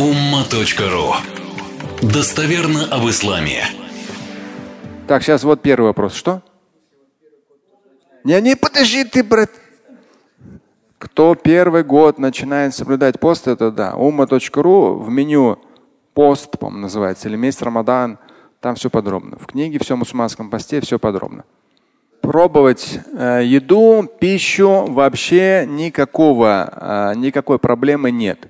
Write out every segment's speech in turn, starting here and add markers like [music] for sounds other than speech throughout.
umma.ru Достоверно об исламе. Так, сейчас вот первый вопрос. Что? Не, не, подожди ты, брат. Кто первый год начинает соблюдать пост, это да. Умма.ру в меню пост, по-моему, называется, или месяц Рамадан. Там все подробно. В книге все мусульманском посте все подробно. Пробовать э, еду, пищу вообще никакого, э, никакой проблемы нет.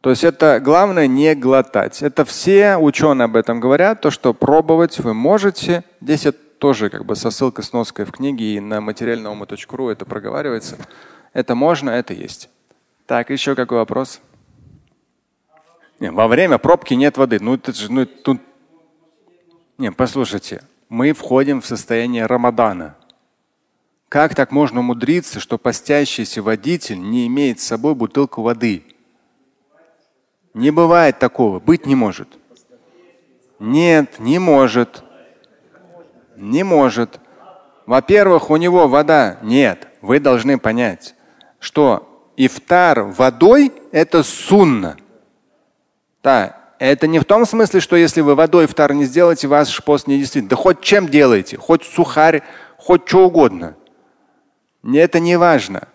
То есть это главное не глотать. Это все ученые об этом говорят, то, что пробовать вы можете. Здесь это тоже как бы со ссылкой с ноской в книге и на материальному.ру это проговаривается. Это можно, это есть. Так, еще какой вопрос? Не, во время пробки нет воды. Ну это же, ну тут. Не, послушайте, мы входим в состояние Рамадана. Как так можно умудриться, что постящийся водитель не имеет с собой бутылку воды? Не бывает такого, быть не может. Нет, не может. Не может. Во-первых, у него вода нет. Вы должны понять, что ифтар водой – это сунна. Да, это не в том смысле, что если вы водой ифтар не сделаете, ваш пост не действительно. Да хоть чем делаете, хоть сухарь, хоть что угодно. Это не важно.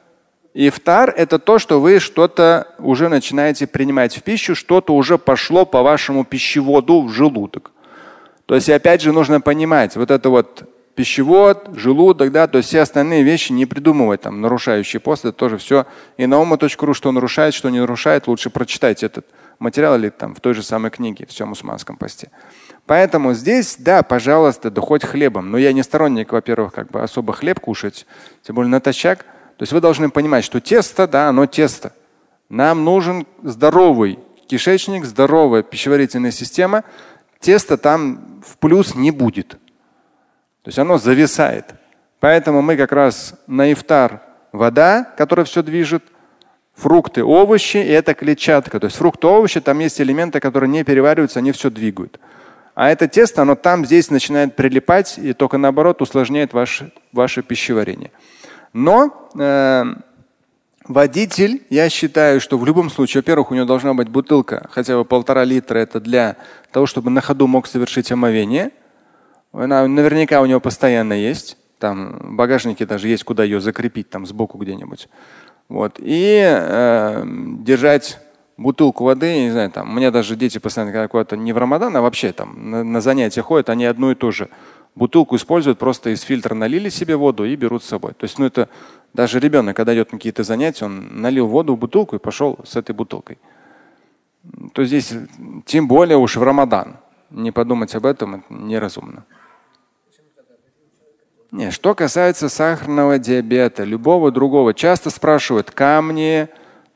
Ифтар – это то, что вы что-то уже начинаете принимать в пищу, что-то уже пошло по вашему пищеводу в желудок. То есть, опять же, нужно понимать, вот это вот пищевод, желудок, да, то есть все остальные вещи не придумывать, там, нарушающие пост, это тоже все. И на ума.ру, что нарушает, что не нарушает, лучше прочитайте этот материал или там в той же самой книге, все мусульманском посте. Поэтому здесь, да, пожалуйста, да хоть хлебом. Но я не сторонник, во-первых, как бы особо хлеб кушать, тем более натощак. То есть вы должны понимать, что тесто, да, оно тесто. Нам нужен здоровый кишечник, здоровая пищеварительная система. Тесто там в плюс не будет. То есть оно зависает. Поэтому мы как раз на ифтар вода, которая все движет, фрукты, овощи, и это клетчатка. То есть фрукты, овощи, там есть элементы, которые не перевариваются, они все двигают. А это тесто, оно там, здесь начинает прилипать и только наоборот усложняет ваше, ваше пищеварение. Но э, водитель, я считаю, что в любом случае, во-первых, у него должна быть бутылка, хотя бы полтора литра, это для того, чтобы на ходу мог совершить омовение. Она наверняка у него постоянно есть. Там в багажнике даже есть, куда ее закрепить, там сбоку где-нибудь. Вот. И э, держать бутылку воды, не знаю, там, у меня даже дети постоянно, когда куда-то не в Рамадан, а вообще там на, на занятия ходят, они одну и ту же бутылку используют, просто из фильтра налили себе воду и берут с собой. То есть, ну это даже ребенок, когда идет на какие-то занятия, он налил воду в бутылку и пошел с этой бутылкой. То здесь тем более уж в Рамадан. Не подумать об этом это неразумно. Не, что касается сахарного диабета, любого другого, часто спрашивают камни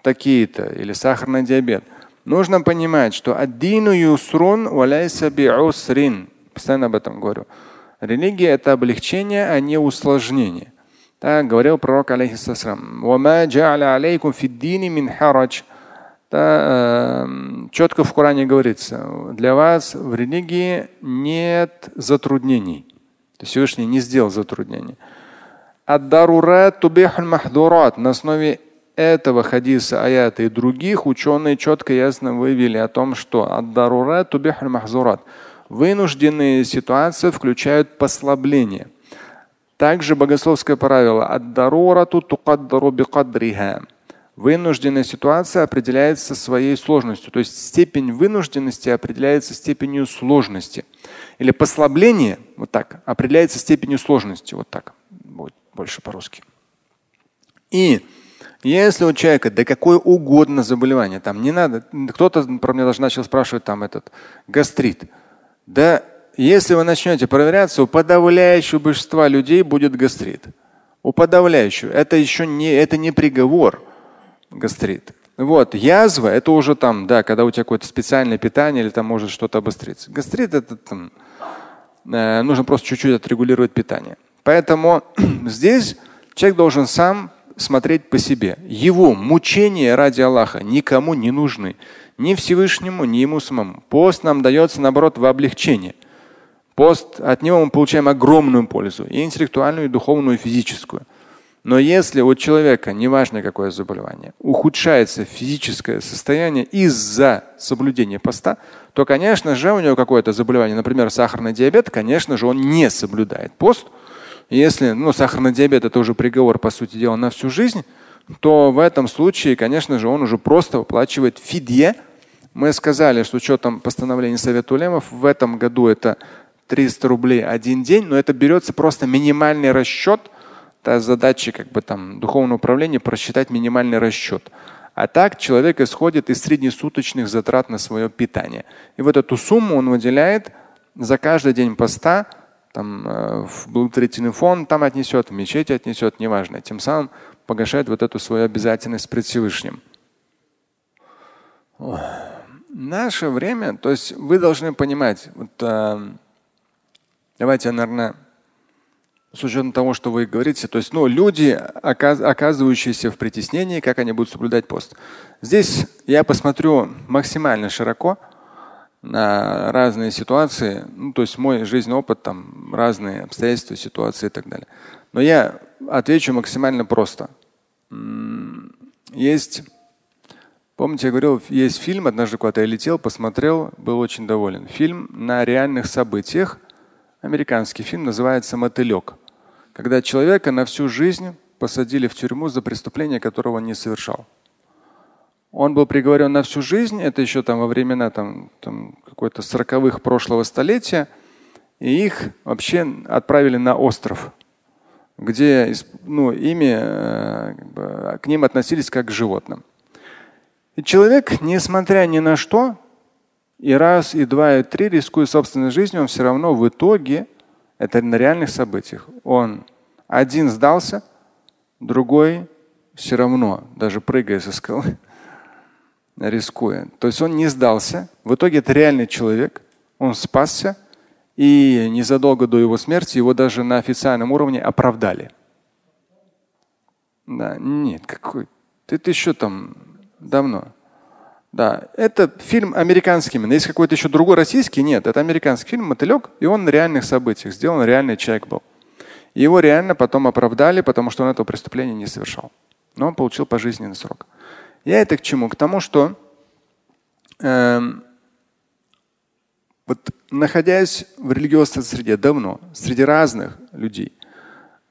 такие-то или сахарный диабет. Нужно понимать, что аддину юсрун валяйса биусрин. Постоянно об этом говорю. Религия – это облегчение, а не усложнение. Так говорил пророк, алейхиссалам. Да, э, четко в Коране говорится, для вас в религии нет затруднений. То есть Всевышний не сделал затруднений. На основе этого хадиса, аята и других ученые четко и ясно вывели о том, что вынужденные ситуации включают послабление. Также богословское правило Вынужденная ситуация определяется своей сложностью, то есть степень вынужденности определяется степенью сложности. Или послабление, вот так, определяется степенью сложности, вот так, будет больше по-русски. И если у человека да какое угодно заболевание, там не надо, кто-то про меня даже начал спрашивать там этот гастрит. Да если вы начнете проверяться, у подавляющего большинства людей будет гастрит. У подавляющего. Это еще не, это не приговор гастрит. Вот, язва это уже там, да, когда у тебя какое-то специальное питание или там может что-то обостриться. Гастрит это там, э, нужно просто чуть-чуть отрегулировать питание. Поэтому [clears throat] здесь человек должен сам смотреть по себе. Его мучения ради Аллаха никому не нужны. Ни Всевышнему, ни ему самому. Пост нам дается, наоборот, в облегчение. Пост, от него мы получаем огромную пользу. И интеллектуальную, и духовную, и физическую. Но если у человека, неважно какое заболевание, ухудшается физическое состояние из-за соблюдения поста, то, конечно же, у него какое-то заболевание, например, сахарный диабет, конечно же, он не соблюдает пост. Если ну, сахарный диабет это уже приговор, по сути дела, на всю жизнь, то в этом случае, конечно же, он уже просто выплачивает фидье. Мы сказали, что с учетом постановления Совета Улемов в этом году это 300 рублей один день, но это берется просто минимальный расчет. Это задача как бы там духовного управления просчитать минимальный расчет. А так человек исходит из среднесуточных затрат на свое питание. И вот эту сумму он выделяет за каждый день поста там, э, в благотворительный фонд там отнесет, в мечеть отнесет, неважно. Тем самым погашает вот эту свою обязательность пред Всевышним. Наше время, то есть вы должны понимать, вот, э, давайте, наверное, с учетом того, что вы говорите, то есть ну, люди, оказывающиеся в притеснении, как они будут соблюдать пост. Здесь я посмотрю максимально широко на разные ситуации, ну, то есть мой жизненный опыт, там разные обстоятельства, ситуации и так далее. Но я отвечу максимально просто. Есть, помните, я говорил, есть фильм, однажды куда-то я летел, посмотрел, был очень доволен. Фильм на реальных событиях, американский фильм, называется «Мотылек». Когда человека на всю жизнь посадили в тюрьму за преступление, которого он не совершал. Он был приговорен на всю жизнь, это еще там во времена там, там какой-то сороковых прошлого столетия, и их вообще отправили на остров где ну, ими, э, как бы, к ним относились как к животным. И человек, несмотря ни на что, и раз, и два, и три, рискуя собственной жизнью, он все равно в итоге, это на реальных событиях, он один сдался, другой все равно, даже прыгая со скалы, [laughs] рискуя. То есть он не сдался. В итоге это реальный человек, он спасся, и незадолго до его смерти его даже на официальном уровне оправдали. Да, нет, какой. Это еще там давно. Да, это фильм американский. Но есть какой-то еще другой российский? Нет, это американский фильм «Мотылек», и он на реальных событиях сделан, реальный человек был. И его реально потом оправдали, потому что он этого преступления не совершал. Но он получил пожизненный срок. Я это к чему? К тому, что э, вот находясь в религиозной среде давно, среди разных людей,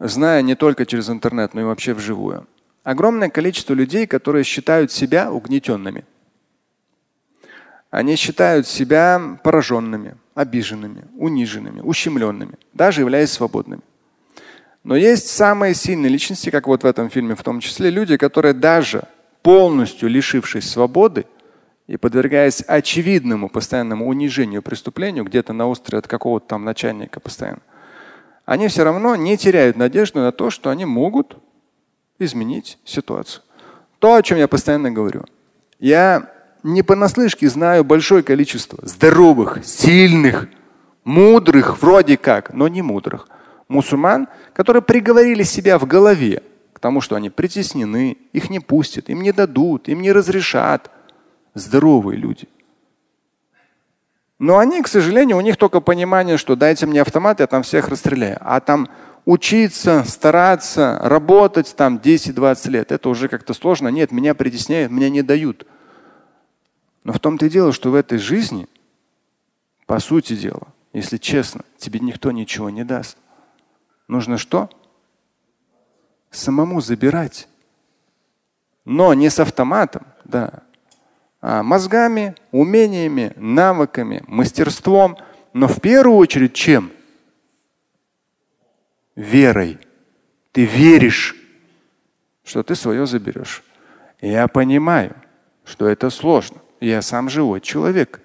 зная не только через интернет, но и вообще вживую, огромное количество людей, которые считают себя угнетенными. Они считают себя пораженными, обиженными, униженными, ущемленными, даже являясь свободными. Но есть самые сильные личности, как вот в этом фильме в том числе, люди, которые даже полностью лишившись свободы, и подвергаясь очевидному постоянному унижению, преступлению, где-то на острове от какого-то там начальника постоянно, они все равно не теряют надежду на то, что они могут изменить ситуацию. То, о чем я постоянно говорю. Я не понаслышке знаю большое количество здоровых, сильных, мудрых, вроде как, но не мудрых мусульман, которые приговорили себя в голове к тому, что они притеснены, их не пустят, им не дадут, им не разрешат – здоровые люди. Но они, к сожалению, у них только понимание, что дайте мне автомат, я там всех расстреляю. А там учиться, стараться, работать там 10-20 лет, это уже как-то сложно. Нет, меня притесняют, меня не дают. Но в том-то и дело, что в этой жизни, по сути дела, если честно, тебе никто ничего не даст. Нужно что? Самому забирать. Но не с автоматом, да, мозгами, умениями, навыками, мастерством, но в первую очередь чем? Верой. Ты веришь, что ты свое заберешь. Я понимаю, что это сложно. Я сам живой человек.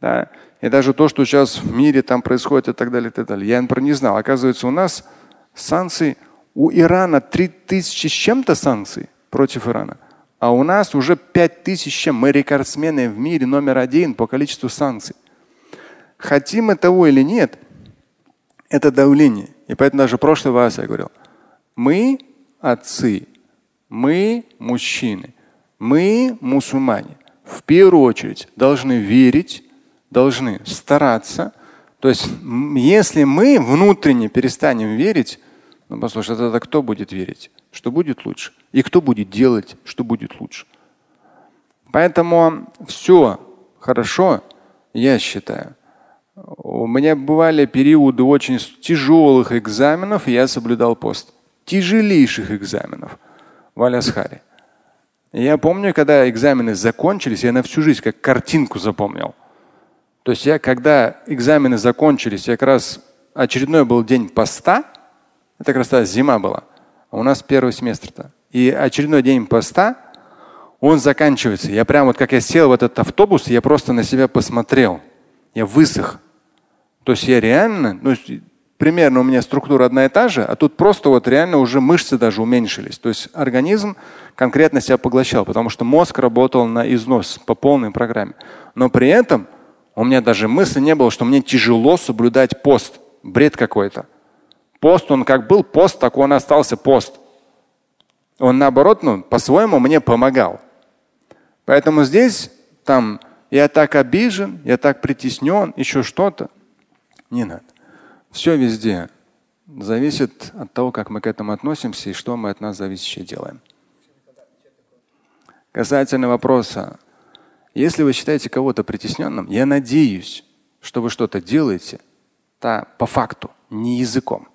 Да? И даже то, что сейчас в мире там происходит и так далее, и так далее. Я, например, не знал. Оказывается, у нас санкции, у Ирана 3000 с чем-то санкций против Ирана. А у нас уже 5000, мы рекордсмены в мире номер один по количеству санкций. Хотим мы того или нет, это давление. И поэтому даже в прошлый раз я говорил, мы отцы, мы мужчины, мы мусульмане. В первую очередь должны верить, должны стараться. То есть, если мы внутренне перестанем верить, ну послушай, тогда кто будет верить? что будет лучше. И кто будет делать, что будет лучше. Поэтому все хорошо, я считаю. У меня бывали периоды очень тяжелых экзаменов, и я соблюдал пост. Тяжелейших экзаменов в Алясхаре. Я помню, когда экзамены закончились, я на всю жизнь как картинку запомнил. То есть я, когда экзамены закончились, я как раз очередной был день поста, это как раз та зима была, а у нас первый семестр-то. И очередной день поста, он заканчивается. Я прям вот как я сел в этот автобус, я просто на себя посмотрел. Я высох. То есть я реально, ну, примерно у меня структура одна и та же, а тут просто вот реально уже мышцы даже уменьшились. То есть организм конкретно себя поглощал, потому что мозг работал на износ по полной программе. Но при этом у меня даже мысли не было, что мне тяжело соблюдать пост. Бред какой-то. Пост, он как был пост, так он остался пост. Он наоборот, ну, по-своему мне помогал. Поэтому здесь, там, я так обижен, я так притеснен, еще что-то. Не надо. Все везде зависит от того, как мы к этому относимся и что мы от нас зависящее делаем. Касательно вопроса, если вы считаете кого-то притесненным, я надеюсь, что вы что-то делаете да, по факту, не языком.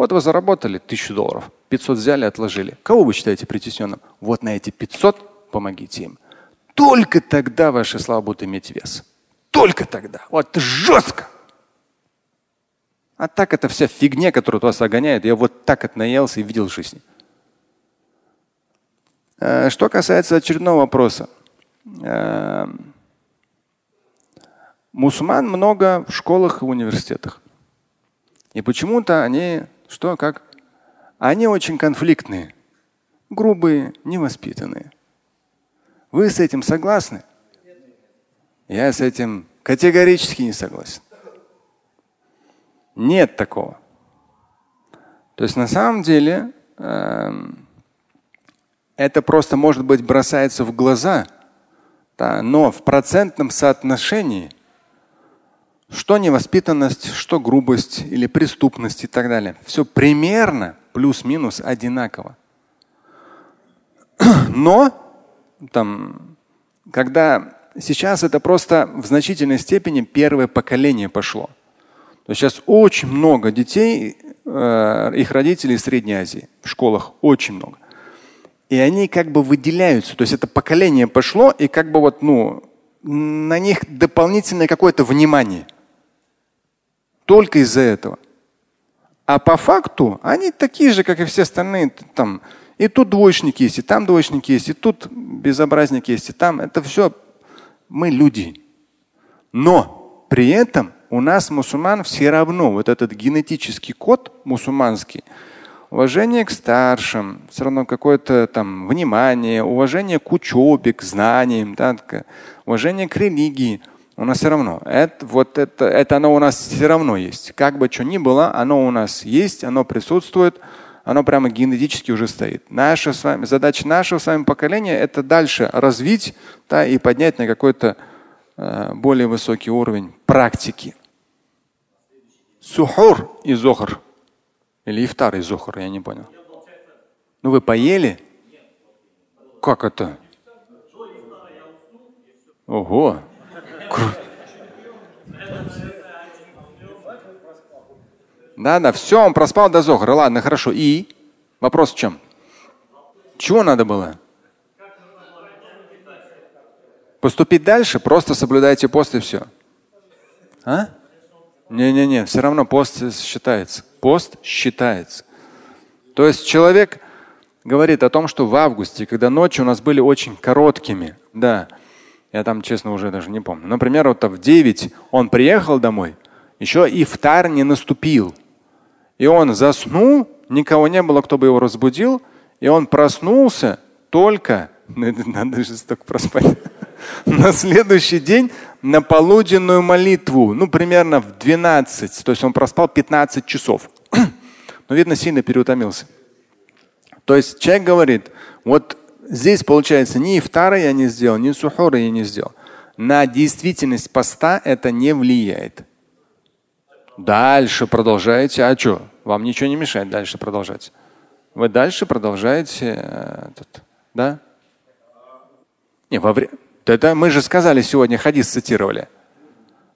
Вот вы заработали тысячу долларов, 500 взяли, отложили. Кого вы считаете притесненным? Вот на эти 500 помогите им. Только тогда ваши слова будут иметь вес. Только тогда. Вот жестко. А так это вся фигня, которая вас огоняет. Я вот так это наелся и видел в жизни. Э, что касается очередного вопроса. Э, мусульман много в школах и университетах. И почему-то они, что, как? Они очень конфликтные, грубые, невоспитанные. Вы с этим согласны? Я с этим категорически не согласен. Нет такого. То есть на самом деле э, это просто, может быть, бросается в глаза, но в процентном соотношении что невоспитанность, что грубость или преступность и так далее. Все примерно плюс-минус одинаково. [clears throat] Но там, когда сейчас это просто в значительной степени первое поколение пошло. То сейчас очень много детей, э, их родителей из Средней Азии в школах очень много. И они как бы выделяются. То есть это поколение пошло, и как бы вот, ну, на них дополнительное какое-то внимание. Только из-за этого. А по факту они такие же, как и все остальные. Там, и тут двоечники есть, и там двоечники есть, и тут безобразники есть, и там. Это все мы люди. Но при этом у нас мусульман все равно вот этот генетический код мусульманский, уважение к старшим, все равно какое-то там внимание, уважение к учебе, к знаниям, да, уважение к религии. У нас все равно. Это, вот это, это оно у нас все равно есть. Как бы что ни было, оно у нас есть, оно присутствует, оно прямо генетически уже стоит. Наша с вами, задача нашего с вами поколения это дальше развить да, и поднять на какой-то э, более высокий уровень практики. Сухур и зохр. Или ифтар и зохр, я не понял. Ну вы поели? Как это? Ого. Да, да, все, он проспал до зохра. Ладно, хорошо. И вопрос в чем? Чего надо было? Поступить дальше, просто соблюдайте пост и все. А? Не-не-не, все равно пост считается. Пост считается. То есть человек говорит о том, что в августе, когда ночи у нас были очень короткими, да, я там, честно, уже даже не помню. Например, вот в 9 он приехал домой, еще и втар не наступил. И он заснул, никого не было, кто бы его разбудил, и он проснулся только, надо же столько проспать, [laughs] на следующий день на полуденную молитву, ну, примерно в 12, то есть он проспал 15 часов. [clears throat] Но, видно, сильно переутомился. То есть человек говорит, вот здесь получается ни ифтара я не сделал, ни сухора я не сделал. На действительность поста это не влияет. Дальше продолжаете. А что? Вам ничего не мешает дальше продолжать. Вы дальше продолжаете э, да? Не, во время. Да, мы же сказали сегодня хадис цитировали.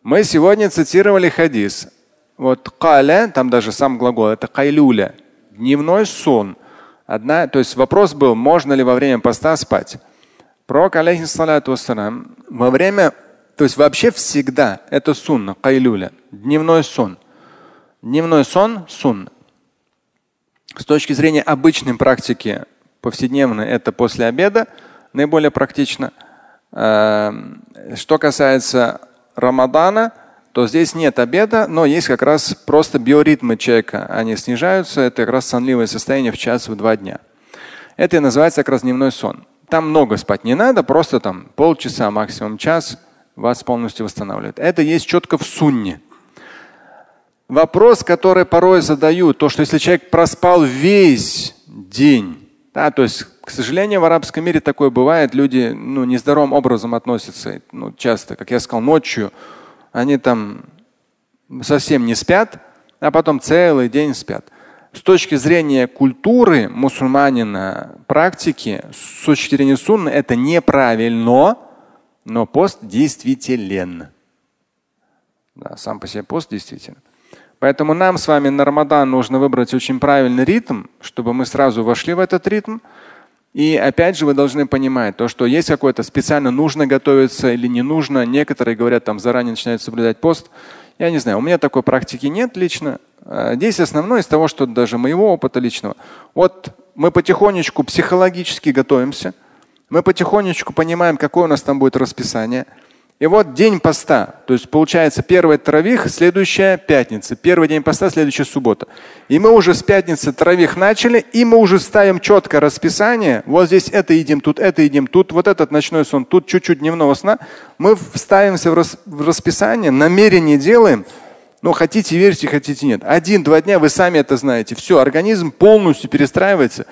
Мы сегодня цитировали хадис. Вот каля, там даже сам глагол, это кайлюля, дневной сон. Одна, то есть вопрос был, можно ли во время поста спать. Пророк, алейхиссалату вассалам, во время, то есть вообще всегда это сунна, кайлюля, дневной сон. Дневной сон – сунна. С точки зрения обычной практики повседневной, это после обеда наиболее практично. Эм, что касается Рамадана, то здесь нет обеда, но есть как раз просто биоритмы человека. Они снижаются. Это как раз сонливое состояние в час, в два дня. Это и называется как раз дневной сон. Там много спать не надо, просто там полчаса, максимум час вас полностью восстанавливает. Это есть четко в сунне. Вопрос, который порой задают, то, что если человек проспал весь день, да, то есть, к сожалению, в арабском мире такое бывает, люди ну, нездоровым образом относятся. Ну, часто, как я сказал, ночью они там совсем не спят, а потом целый день спят. С точки зрения культуры мусульманина, практики, с точки зрения сунны, это неправильно, но пост действителен. Да, сам по себе пост действительно. Поэтому нам с вами на Рамадан нужно выбрать очень правильный ритм, чтобы мы сразу вошли в этот ритм. И опять же вы должны понимать то, что есть какое-то специально нужно готовиться или не нужно. Некоторые говорят, там заранее начинают соблюдать пост. Я не знаю, у меня такой практики нет лично. А, здесь основное из того, что даже моего опыта личного. Вот мы потихонечку психологически готовимся. Мы потихонечку понимаем, какое у нас там будет расписание. И вот день поста, то есть получается первый травих, следующая пятница, первый день поста, следующая суббота. И мы уже с пятницы травих начали, и мы уже ставим четкое расписание. Вот здесь это едим, тут это едим, тут вот этот ночной сон, тут чуть-чуть дневного сна. Мы вставимся в, рас, в расписание, намерение делаем. Ну, хотите верьте, хотите нет. Один-два дня вы сами это знаете. Все, организм полностью перестраивается.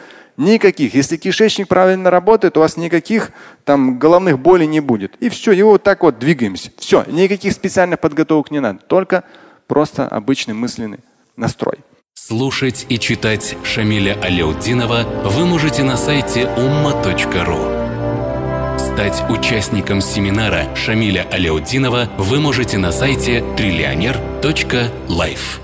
Никаких. Если кишечник правильно работает, у вас никаких там головных болей не будет. И все, его вот так вот двигаемся. Все, никаких специальных подготовок не надо. Только просто обычный мысленный настрой. Слушать и читать Шамиля Аляутдинова вы можете на сайте umma.ru. Стать участником семинара Шамиля Аляутдинова вы можете на сайте триллионер.life.